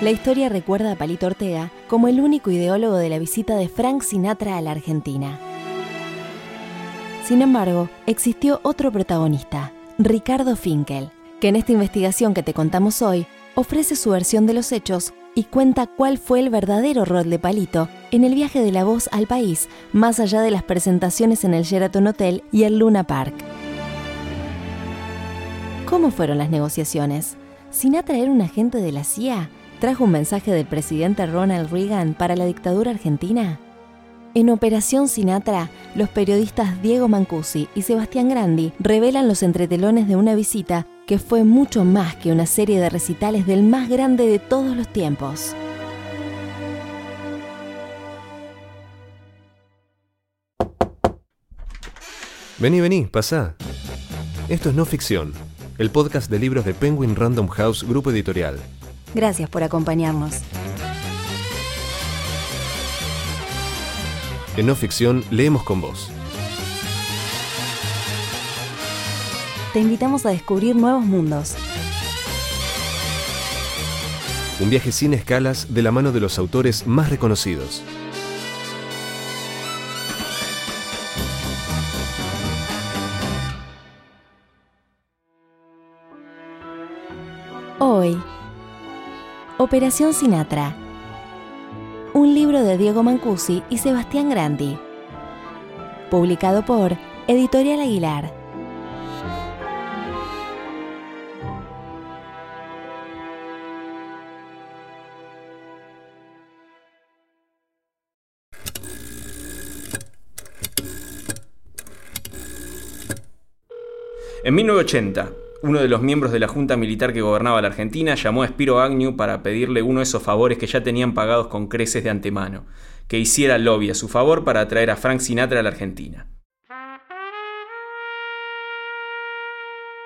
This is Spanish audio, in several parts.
La historia recuerda a Palito Ortega como el único ideólogo de la visita de Frank Sinatra a la Argentina. Sin embargo, existió otro protagonista, Ricardo Finkel, que en esta investigación que te contamos hoy ofrece su versión de los hechos y cuenta cuál fue el verdadero rol de Palito en el viaje de la voz al país, más allá de las presentaciones en el Sheraton Hotel y el Luna Park. ¿Cómo fueron las negociaciones? ¿Sinatra era un agente de la CIA? ¿Trajo un mensaje del presidente Ronald Reagan para la dictadura argentina? En Operación Sinatra, los periodistas Diego Mancusi y Sebastián Grandi revelan los entretelones de una visita que fue mucho más que una serie de recitales del más grande de todos los tiempos. Vení, vení, pasá. Esto es No Ficción, el podcast de libros de Penguin Random House Grupo Editorial. Gracias por acompañarnos. En No Ficción leemos con vos. Te invitamos a descubrir nuevos mundos. Un viaje sin escalas de la mano de los autores más reconocidos. Operación Sinatra. Un libro de Diego Mancusi y Sebastián Grandi. Publicado por Editorial Aguilar. En 1980, uno de los miembros de la Junta Militar que gobernaba la Argentina llamó a Spiro Agnew para pedirle uno de esos favores que ya tenían pagados con creces de antemano, que hiciera lobby a su favor para atraer a Frank Sinatra a la Argentina.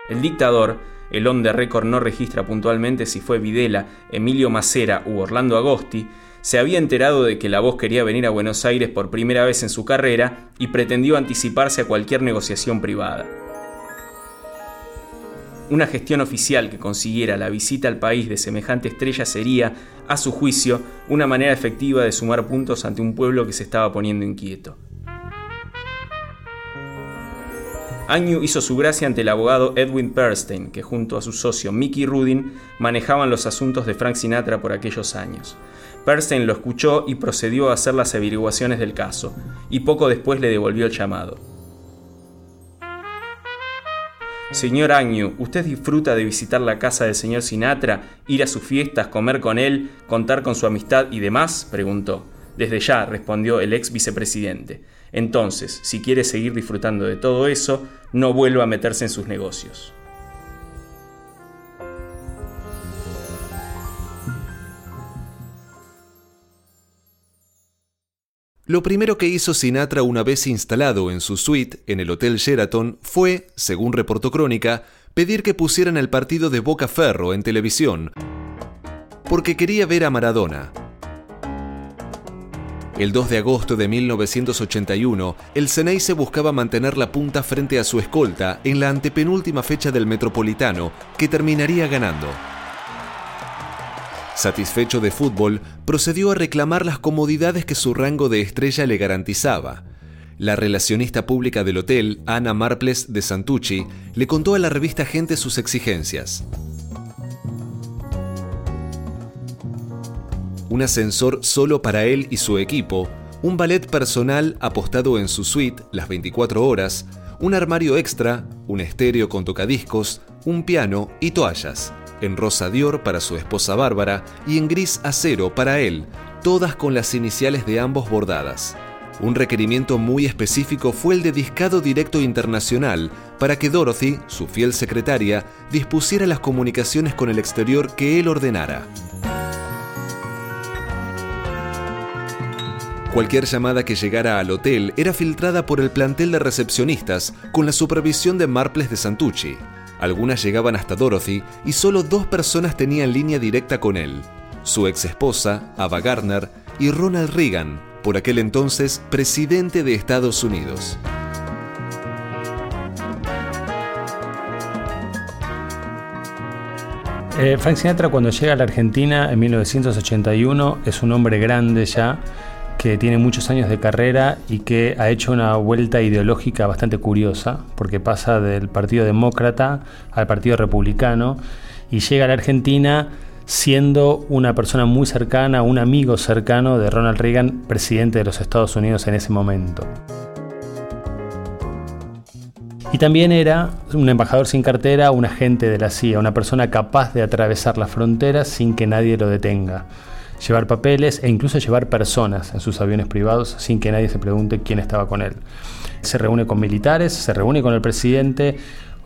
El dictador, el on the record no registra puntualmente si fue Videla, Emilio Macera u Orlando Agosti, se había enterado de que la voz quería venir a Buenos Aires por primera vez en su carrera y pretendió anticiparse a cualquier negociación privada. Una gestión oficial que consiguiera la visita al país de semejante estrella sería, a su juicio, una manera efectiva de sumar puntos ante un pueblo que se estaba poniendo inquieto. Agnew hizo su gracia ante el abogado Edwin Perstein, que junto a su socio Mickey Rudin manejaban los asuntos de Frank Sinatra por aquellos años. Perstein lo escuchó y procedió a hacer las averiguaciones del caso, y poco después le devolvió el llamado. Señor Agnew, ¿usted disfruta de visitar la casa del señor Sinatra, ir a sus fiestas, comer con él, contar con su amistad y demás? preguntó. Desde ya, respondió el ex vicepresidente. Entonces, si quiere seguir disfrutando de todo eso, no vuelva a meterse en sus negocios. Lo primero que hizo Sinatra una vez instalado en su suite en el Hotel Sheraton fue, según reportó Crónica, pedir que pusieran el partido de Boca Ferro en televisión, porque quería ver a Maradona. El 2 de agosto de 1981, el se buscaba mantener la punta frente a su escolta en la antepenúltima fecha del Metropolitano, que terminaría ganando. Satisfecho de fútbol, procedió a reclamar las comodidades que su rango de estrella le garantizaba. La relacionista pública del hotel, Ana Marples de Santucci, le contó a la revista Gente sus exigencias. Un ascensor solo para él y su equipo, un ballet personal apostado en su suite las 24 horas, un armario extra, un estéreo con tocadiscos, un piano y toallas en rosa Dior para su esposa Bárbara y en gris acero para él, todas con las iniciales de ambos bordadas. Un requerimiento muy específico fue el de discado directo internacional para que Dorothy, su fiel secretaria, dispusiera las comunicaciones con el exterior que él ordenara. Cualquier llamada que llegara al hotel era filtrada por el plantel de recepcionistas con la supervisión de Marples de Santucci. Algunas llegaban hasta Dorothy y solo dos personas tenían línea directa con él, su ex esposa, Ava Gardner, y Ronald Reagan, por aquel entonces presidente de Estados Unidos. Eh, Frank Sinatra cuando llega a la Argentina en 1981 es un hombre grande ya, que tiene muchos años de carrera y que ha hecho una vuelta ideológica bastante curiosa, porque pasa del Partido Demócrata al Partido Republicano y llega a la Argentina siendo una persona muy cercana, un amigo cercano de Ronald Reagan, presidente de los Estados Unidos en ese momento. Y también era un embajador sin cartera, un agente de la CIA, una persona capaz de atravesar las fronteras sin que nadie lo detenga. Llevar papeles e incluso llevar personas en sus aviones privados sin que nadie se pregunte quién estaba con él. Se reúne con militares, se reúne con el presidente,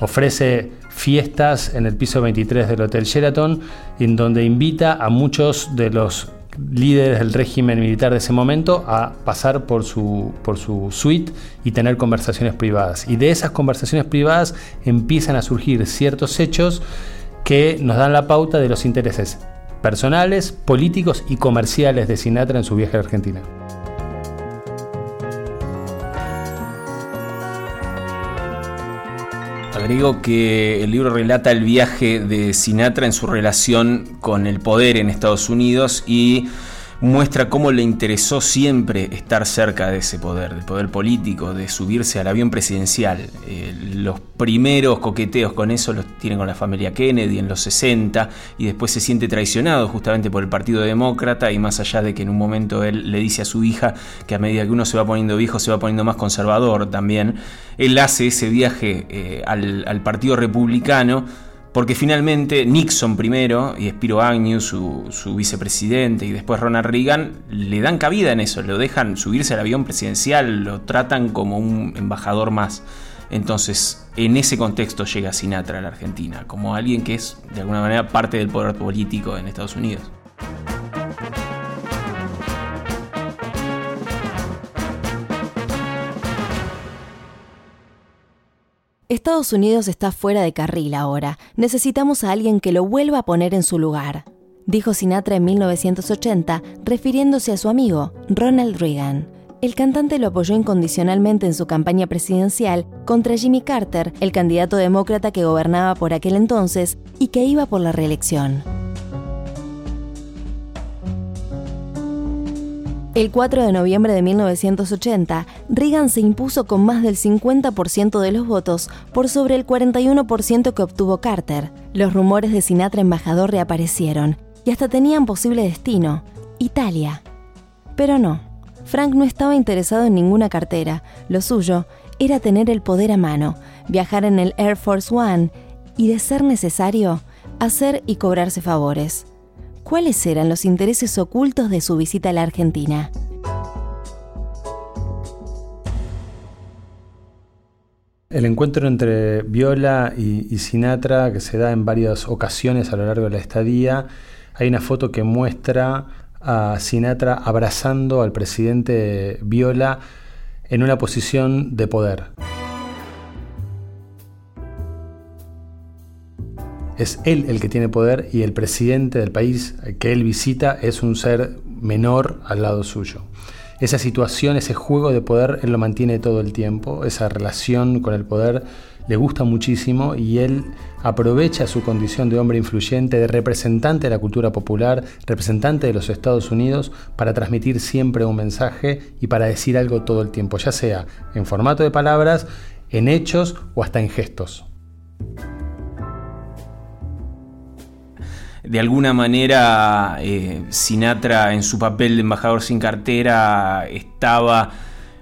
ofrece fiestas en el piso 23 del Hotel Sheraton, en donde invita a muchos de los líderes del régimen militar de ese momento a pasar por su, por su suite y tener conversaciones privadas. Y de esas conversaciones privadas empiezan a surgir ciertos hechos que nos dan la pauta de los intereses personales, políticos y comerciales de Sinatra en su viaje a Argentina. Agrego que el libro relata el viaje de Sinatra en su relación con el poder en Estados Unidos y muestra cómo le interesó siempre estar cerca de ese poder, del poder político, de subirse al avión presidencial. Eh, los primeros coqueteos con eso los tiene con la familia Kennedy en los 60 y después se siente traicionado justamente por el Partido Demócrata y más allá de que en un momento él le dice a su hija que a medida que uno se va poniendo viejo se va poniendo más conservador también, él hace ese viaje eh, al, al Partido Republicano porque finalmente Nixon primero y Spiro Agnew, su, su, vicepresidente, y después Ronald Reagan, le dan cabida en eso, lo dejan subirse al avión presidencial, lo tratan como un embajador más. Entonces, en ese contexto llega Sinatra a la Argentina, como alguien que es de alguna manera parte del poder político en Estados Unidos. Estados Unidos está fuera de carril ahora. Necesitamos a alguien que lo vuelva a poner en su lugar, dijo Sinatra en 1980, refiriéndose a su amigo, Ronald Reagan. El cantante lo apoyó incondicionalmente en su campaña presidencial contra Jimmy Carter, el candidato demócrata que gobernaba por aquel entonces y que iba por la reelección. El 4 de noviembre de 1980, Reagan se impuso con más del 50% de los votos por sobre el 41% que obtuvo Carter. Los rumores de Sinatra embajador reaparecieron y hasta tenían posible destino, Italia. Pero no, Frank no estaba interesado en ninguna cartera, lo suyo era tener el poder a mano, viajar en el Air Force One y, de ser necesario, hacer y cobrarse favores cuáles eran los intereses ocultos de su visita a la Argentina. El encuentro entre Viola y, Sinatra, que se da en varias ocasiones a lo largo de la estadía, hay una foto que muestra a Sinatra abrazando al presidente Viola en una posición de poder. Es él el que tiene poder y el presidente del país que él visita es un ser menor al lado suyo. Esa situación, ese juego de poder, él lo mantiene todo el tiempo, esa relación con el poder le gusta muchísimo y él aprovecha su condición de hombre influyente, de representante de la cultura popular, representante de los Estados Unidos, para transmitir siempre un mensaje y para decir algo todo el tiempo, ya sea en formato de palabras, en hechos o hasta en gestos. De alguna manera eh, Sinatra en su papel de embajador sin cartera estaba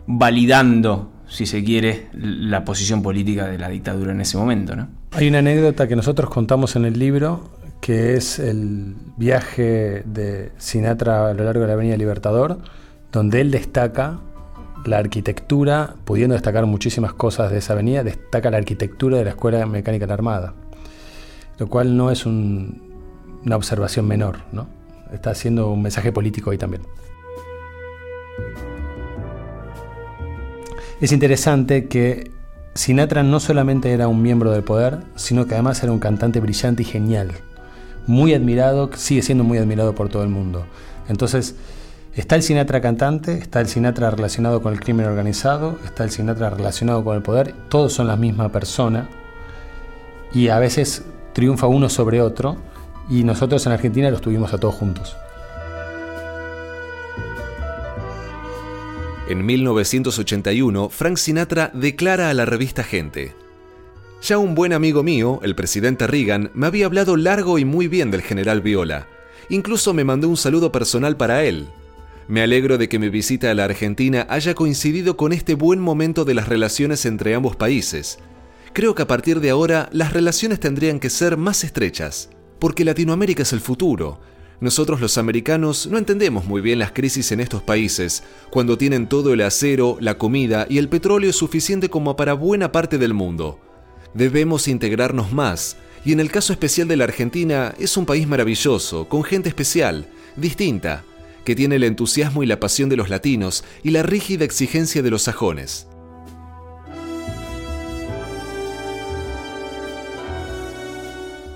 validando, si se quiere, la posición política de la dictadura en ese momento. ¿no? Hay una anécdota que nosotros contamos en el libro, que es el viaje de Sinatra a lo largo de la Avenida Libertador, donde él destaca la arquitectura, pudiendo destacar muchísimas cosas de esa avenida, destaca la arquitectura de la Escuela Mecánica de la Armada, lo cual no es un, una observación menor, ¿no? Está haciendo un mensaje político ahí también. Es interesante que Sinatra no solamente era un miembro del poder, sino que además era un cantante brillante y genial. Muy admirado, sigue siendo muy admirado por todo el mundo. Entonces, está el Sinatra cantante, está el Sinatra relacionado con el crimen organizado, está el Sinatra relacionado con el poder, todos son la misma persona y a veces triunfa uno sobre otro y nosotros en Argentina los tuvimos a todos juntos. En 1981, Frank Sinatra declara a la revista Gente, ya un buen amigo mío, el presidente Reagan, me había hablado largo y muy bien del general Viola. Incluso me mandó un saludo personal para él. Me alegro de que mi visita a la Argentina haya coincidido con este buen momento de las relaciones entre ambos países. Creo que a partir de ahora las relaciones tendrían que ser más estrechas, porque Latinoamérica es el futuro. Nosotros los americanos no entendemos muy bien las crisis en estos países, cuando tienen todo el acero, la comida y el petróleo suficiente como para buena parte del mundo debemos integrarnos más, y en el caso especial de la Argentina es un país maravilloso, con gente especial, distinta, que tiene el entusiasmo y la pasión de los latinos y la rígida exigencia de los sajones.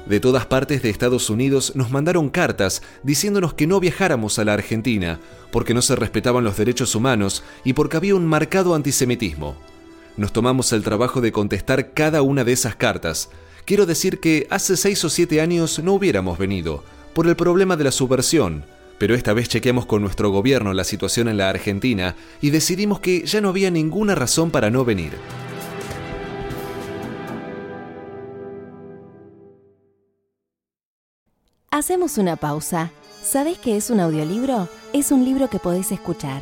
De todas partes de Estados Unidos nos mandaron cartas diciéndonos que no viajáramos a la Argentina porque no se respetaban los derechos humanos y porque había un marcado antisemitismo nos tomamos el trabajo de contestar cada una de esas cartas. Quiero decir que hace seis o siete años no hubiéramos venido, por el problema de la subversión, pero esta vez chequeamos con nuestro gobierno la situación en la Argentina y decidimos que ya no había ninguna razón para no venir. Hacemos una pausa. ¿Sabes qué es un audiolibro? Es un libro que podés escuchar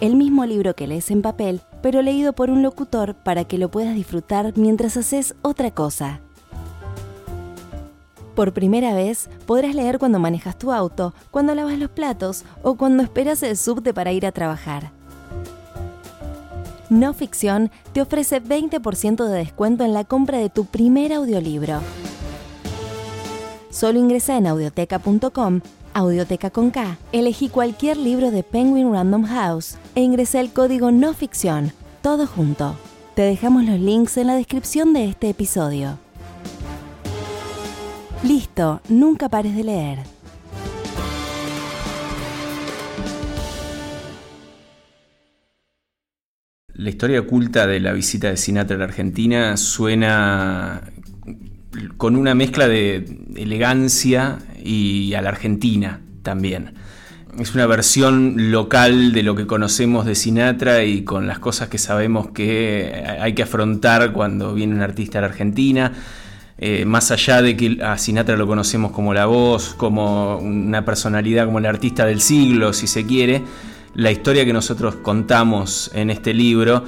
el mismo libro que lees en papel, pero leído por un locutor para que lo puedas disfrutar mientras haces otra cosa. Por primera vez podrás leer cuando manejas tu auto, cuando lavas los platos o cuando esperas el subte para ir a trabajar. No Ficción te ofrece 20% de descuento en la compra de tu primer audiolibro. Solo ingresa en audioteca.com Audioteca con K, elegí cualquier libro de Penguin Random House e ingresé el código no ficción, todo junto. Te dejamos los links en la descripción de este episodio. Listo, nunca pares de leer. La historia oculta de la visita de Sinatra a la Argentina suena con una mezcla de elegancia y a la Argentina también. Es una versión local de lo que conocemos de Sinatra y con las cosas que sabemos que hay que afrontar cuando viene un artista a la Argentina. Eh, más allá de que a Sinatra lo conocemos como la voz, como una personalidad, como el artista del siglo, si se quiere, la historia que nosotros contamos en este libro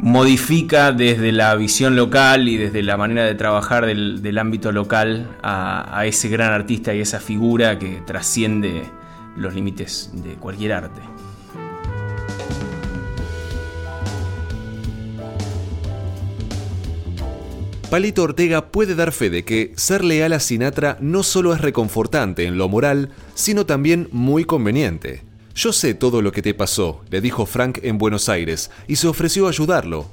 modifica desde la visión local y desde la manera de trabajar del, ámbito local a, ese gran artista y esa figura que trasciende los límites de cualquier arte. Palito Ortega puede dar fe de que ser leal a Sinatra no solo es reconfortante en lo moral, sino también muy conveniente. Yo sé todo lo que te pasó, le dijo Frank en Buenos Aires, y se ofreció a ayudarlo.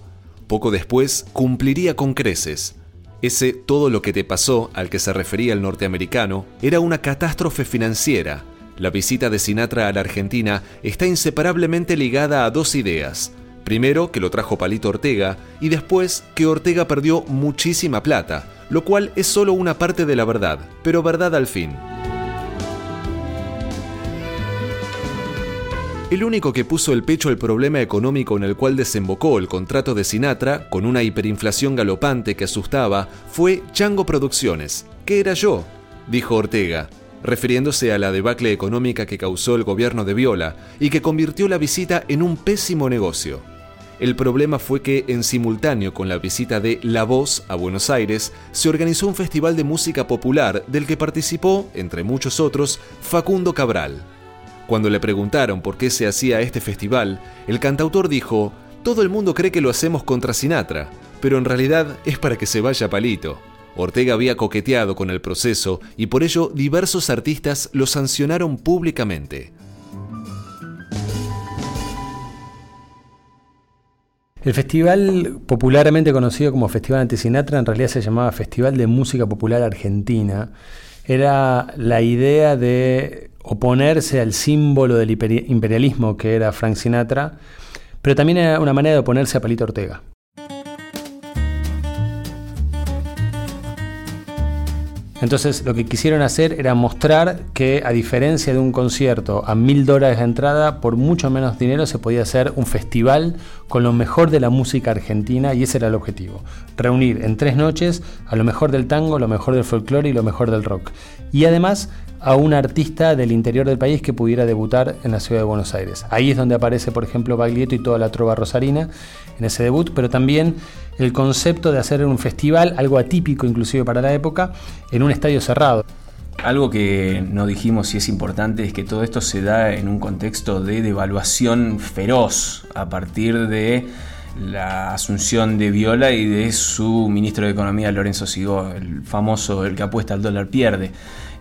Poco después, cumpliría con creces. Ese todo lo que te pasó, al que se refería el norteamericano, era una catástrofe financiera. La visita de Sinatra a la Argentina está inseparablemente ligada a dos ideas. Primero, que lo trajo Palito Ortega, y después, que Ortega perdió muchísima plata, lo cual es solo una parte de la verdad, pero verdad al fin. El único que puso el pecho al problema económico en el cual desembocó el contrato de Sinatra, con una hiperinflación galopante que asustaba, fue Chango Producciones, que era yo, dijo Ortega, refiriéndose a la debacle económica que causó el gobierno de Viola y que convirtió la visita en un pésimo negocio. El problema fue que, en simultáneo con la visita de La Voz a Buenos Aires, se organizó un festival de música popular del que participó, entre muchos otros, Facundo Cabral. Cuando le preguntaron por qué se hacía este festival, el cantautor dijo, todo el mundo cree que lo hacemos contra Sinatra, pero en realidad es para que se vaya palito. Ortega había coqueteado con el proceso y por ello diversos artistas lo sancionaron públicamente. El festival popularmente conocido como Festival Anti-Sinatra en realidad se llamaba Festival de Música Popular Argentina. Era la idea de oponerse al símbolo del imperialismo que era Frank Sinatra, pero también era una manera de oponerse a Palito Ortega. Entonces lo que quisieron hacer era mostrar que a diferencia de un concierto a mil dólares de entrada, por mucho menos dinero se podía hacer un festival con lo mejor de la música argentina y ese era el objetivo. Reunir en tres noches a lo mejor del tango, lo mejor del folclore y lo mejor del rock. Y además a un artista del interior del país que pudiera debutar en la ciudad de Buenos Aires. Ahí es donde aparece, por ejemplo, Baglietto y toda la trova rosarina en ese debut, pero también el concepto de hacer un festival, algo atípico inclusive para la época, en un estadio cerrado. Algo que no dijimos y es importante es que todo esto se da en un contexto de devaluación feroz a partir de la asunción de Viola y de su ministro de Economía Lorenzo Sigó, el famoso el que apuesta al dólar pierde.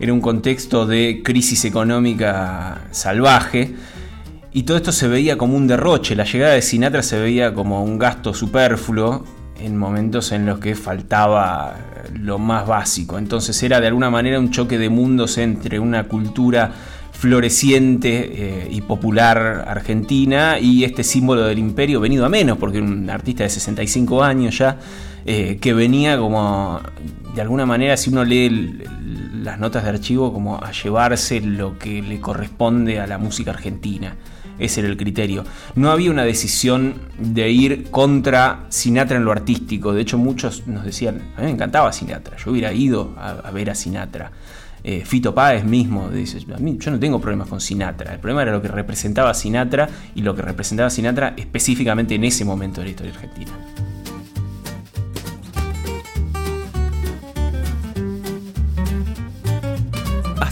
Era un contexto de crisis económica salvaje y todo esto se veía como un derroche. La llegada de Sinatra se veía como un gasto superfluo en momentos en los que faltaba lo más básico. Entonces era de alguna manera un choque de mundos entre una cultura floreciente eh, y popular argentina y este símbolo del imperio venido a menos, porque un artista de 65 años ya, eh, que venía como, de alguna manera, si uno lee las notas de archivo, como a llevarse lo que le corresponde a la música argentina. Ese era el criterio. No había una decisión de ir contra Sinatra en lo artístico. De hecho, muchos nos decían, a mí me encantaba Sinatra, yo hubiera ido a, ver a Sinatra. Eh, Fito Páez mismo dice, a mí yo no tengo problemas con Sinatra. El problema era lo que representaba Sinatra y lo que representaba Sinatra específicamente en ese momento de la historia argentina.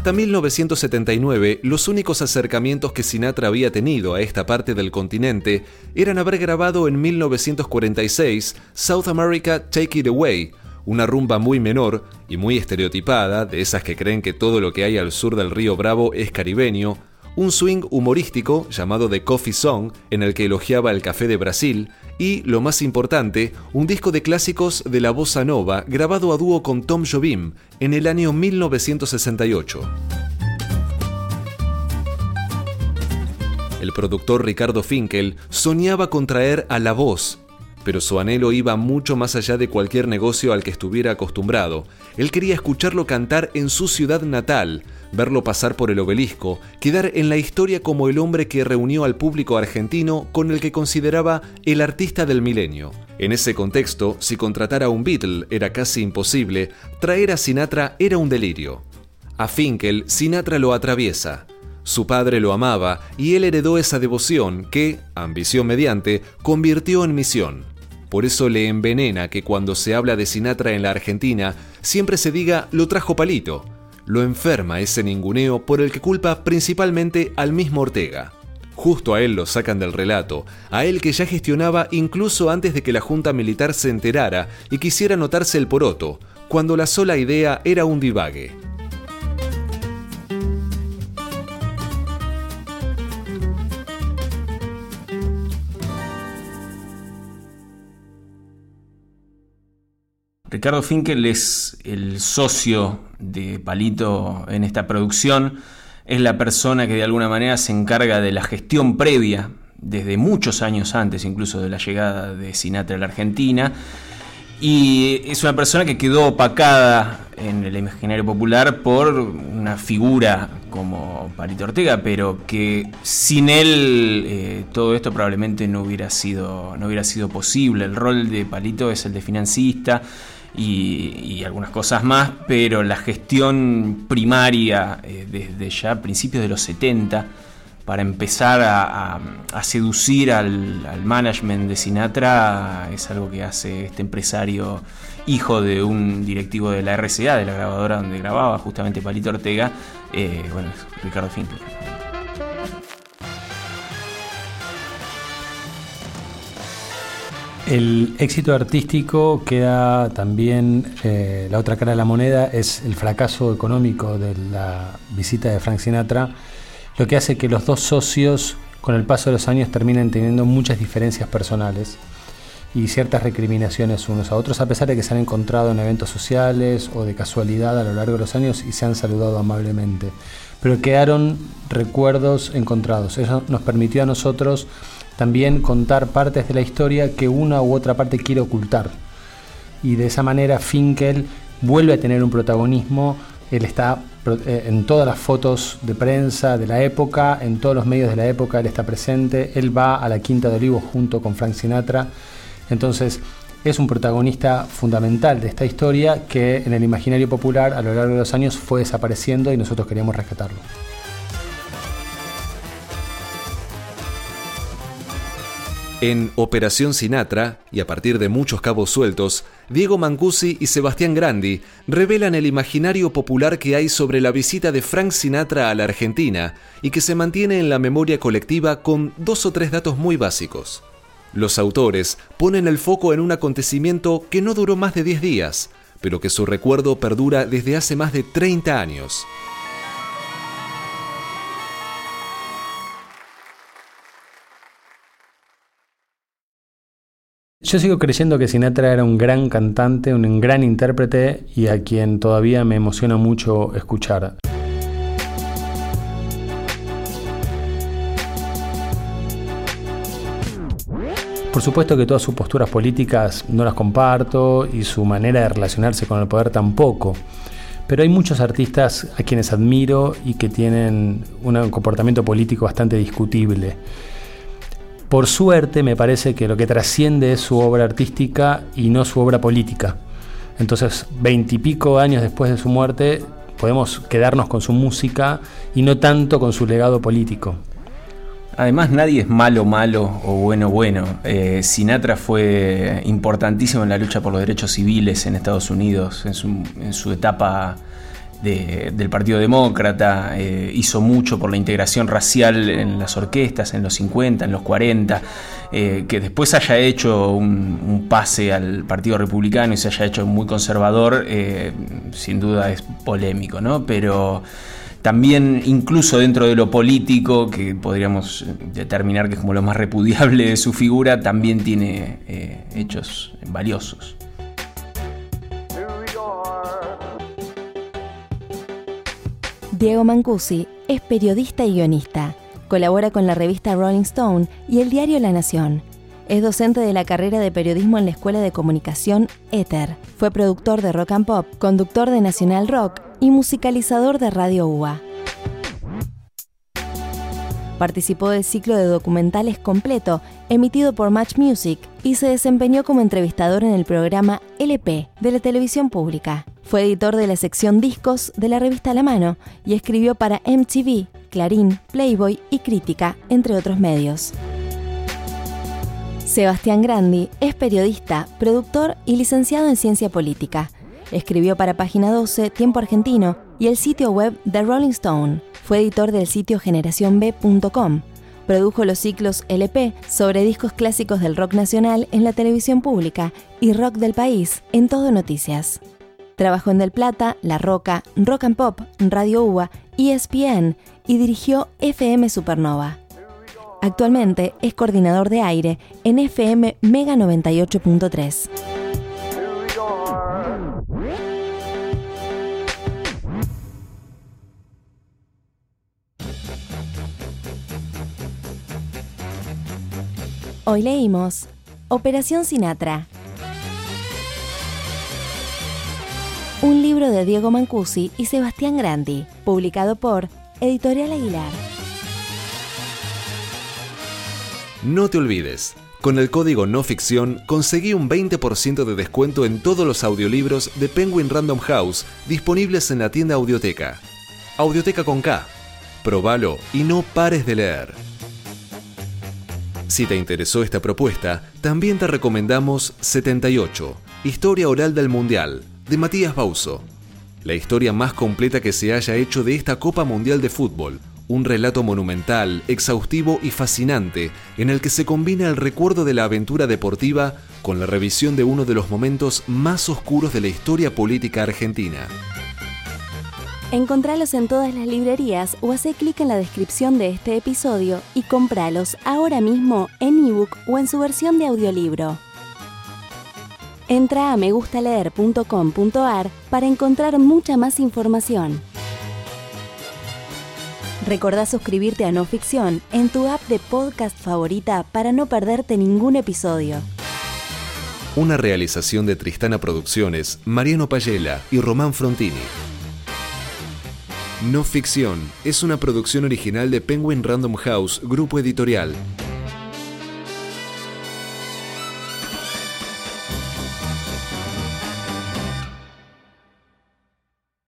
Hasta 1979, los únicos acercamientos que Sinatra había tenido a esta parte del continente eran haber grabado en 1946 South America Take It Away, una rumba muy menor y muy estereotipada, de esas que creen que todo lo que hay al sur del río Bravo es caribeño, un swing humorístico llamado The Coffee Song, en el que elogiaba el café de Brasil, y, lo más importante, un disco de clásicos de la bossa nova grabado a dúo con Tom Jobim en el año 1968. El productor Ricardo Finkel soñaba con traer a la voz pero su anhelo iba mucho más allá de cualquier negocio al que estuviera acostumbrado. Él quería escucharlo cantar en su ciudad natal, verlo pasar por el obelisco, quedar en la historia como el hombre que reunió al público argentino con el que consideraba el artista del milenio. En ese contexto, si contratar a un Beatle era casi imposible, traer a Sinatra era un delirio. A Finkel, Sinatra lo atraviesa. Su padre lo amaba y él heredó esa devoción que, ambición mediante, convirtió en misión. Por eso le envenena que cuando se habla de Sinatra en la Argentina, siempre se diga lo trajo palito. Lo enferma ese ninguneo por el que culpa principalmente al mismo Ortega. Justo a él lo sacan del relato, a él que ya gestionaba incluso antes de que la Junta Militar se enterara y quisiera notarse el poroto, cuando la sola idea era un divague. Ricardo Finkel es el socio de Palito en esta producción, es la persona que de alguna manera se encarga de la gestión previa, desde muchos años antes incluso de la llegada de Sinatra a la Argentina, y es una persona que quedó opacada en el imaginario popular por una figura como Palito Ortega, pero que sin él eh, todo esto probablemente no hubiera sido no hubiera sido posible. El rol de Palito es el de financista, y, algunas cosas más, pero la gestión primaria eh, desde ya principios de los 70 para empezar a, seducir al, management de Sinatra es algo que hace este empresario hijo de un directivo de la RCA, de la grabadora donde grababa justamente Palito Ortega, eh, bueno, Ricardo Finkel. El éxito artístico queda también, eh, la otra cara de la moneda es el fracaso económico de la visita de Frank Sinatra, lo que hace que los dos socios con el paso de los años terminen teniendo muchas diferencias personales y ciertas recriminaciones unos a otros, a pesar de que se han encontrado en eventos sociales o de casualidad a lo largo de los años y se han saludado amablemente. Pero quedaron recuerdos encontrados. Eso nos permitió a nosotros también contar partes de la historia que una u otra parte quiere ocultar. Y de esa manera Finkel vuelve a tener un protagonismo. Él está eh, en todas las fotos de prensa de la época, en todos los medios de la época, él está presente. Él va a la Quinta de Olivos junto con Frank Sinatra. Entonces, es un protagonista fundamental de esta historia que en el imaginario popular a lo largo de los años fue desapareciendo y nosotros queríamos rescatarlo. En Operación Sinatra, y a partir de muchos cabos sueltos, Diego Mancusi y Sebastián Grandi revelan el imaginario popular que hay sobre la visita de Frank Sinatra a la Argentina y que se mantiene en la memoria colectiva con dos o tres datos muy básicos. Los autores ponen el foco en un acontecimiento que no duró más de 10 días, pero que su recuerdo perdura desde hace más de 30 años. Yo sigo creyendo que Sinatra era un gran cantante, un gran intérprete y a quien todavía me emociona mucho escuchar. Por supuesto que todas sus posturas políticas no las comparto y su manera de relacionarse con el poder tampoco. Pero hay muchos artistas a quienes admiro y que tienen un comportamiento político bastante discutible. Por suerte me parece que lo que trasciende es su obra artística y no su obra política. Entonces, veintipico años después de su muerte, podemos quedarnos con su música y no tanto con su legado político. Además, nadie es malo, malo o bueno, bueno. Eh, Sinatra fue importantísimo en la lucha por los derechos civiles en Estados Unidos, en su, etapa del Partido Demócrata, eh, hizo mucho por la integración racial en las orquestas en los 50, en los 40, eh, que después haya hecho un, pase al Partido Republicano y se haya hecho muy conservador, sin duda es polémico, ¿no? Pero también incluso dentro de lo político, que podríamos determinar que es como lo más repudiable de su figura, también tiene hechos valiosos. Diego Mancusi es periodista y guionista. Colabora con la revista Rolling Stone y el diario La Nación. Es docente de la carrera de periodismo en la Escuela de Comunicación Ether. Fue productor de Rock and Pop, conductor de Nacional Rock y musicalizador de Radio UBA. Participó del ciclo de documentales completo emitido por Match Music y se desempeñó como entrevistador en el programa LP de la televisión pública. Fue editor de la sección Discos de la revista La Mano y escribió para MTV, Clarín, Playboy y Crítica, entre otros medios. Sebastián Grandi es periodista, productor y licenciado en ciencia política. Escribió para Página 12, Tiempo Argentino y el sitio web The Rolling Stone. Fue editor del sitio generacionb.com. Produjo los ciclos LP sobre discos clásicos del rock nacional en la televisión pública y rock del país en Todo Noticias. Trabajó en Del Plata, La Roca, Rock and Pop, Radio UBA, ESPN y dirigió FM Supernova. Actualmente es coordinador de aire en FM Mega 98.3. Hoy leímos Operación Sinatra, un libro de Diego Mancusi y Sebastián Grandi, publicado por Editorial Aguilar. No te olvides, con el código no ficción conseguí un 20% de descuento en todos los audiolibros de Penguin Random House disponibles en la tienda Audioteca. Audioteca con K. Probalo y no pares de leer. Si te interesó esta propuesta, también te recomendamos 78, Historia Oral del Mundial, de Matías Bauso. La historia más completa que se haya hecho de esta Copa Mundial de Fútbol. Un relato monumental, exhaustivo y fascinante, en el que se combina el recuerdo de la aventura deportiva con la revisión de uno de los momentos más oscuros de la historia política argentina. Encontralos en todas las librerías o hace clic en la descripción de este episodio y compralos ahora mismo en ebook o en su versión de audiolibro. Entra a megustaleer.com.ar para encontrar mucha más información. Recordá suscribirte a No Ficción en tu app de podcast favorita para no perderte ningún episodio. Una realización de Tristana Producciones, Mariano Payela y Román Frontini. No Ficción es una producción original de Penguin Random House, grupo editorial.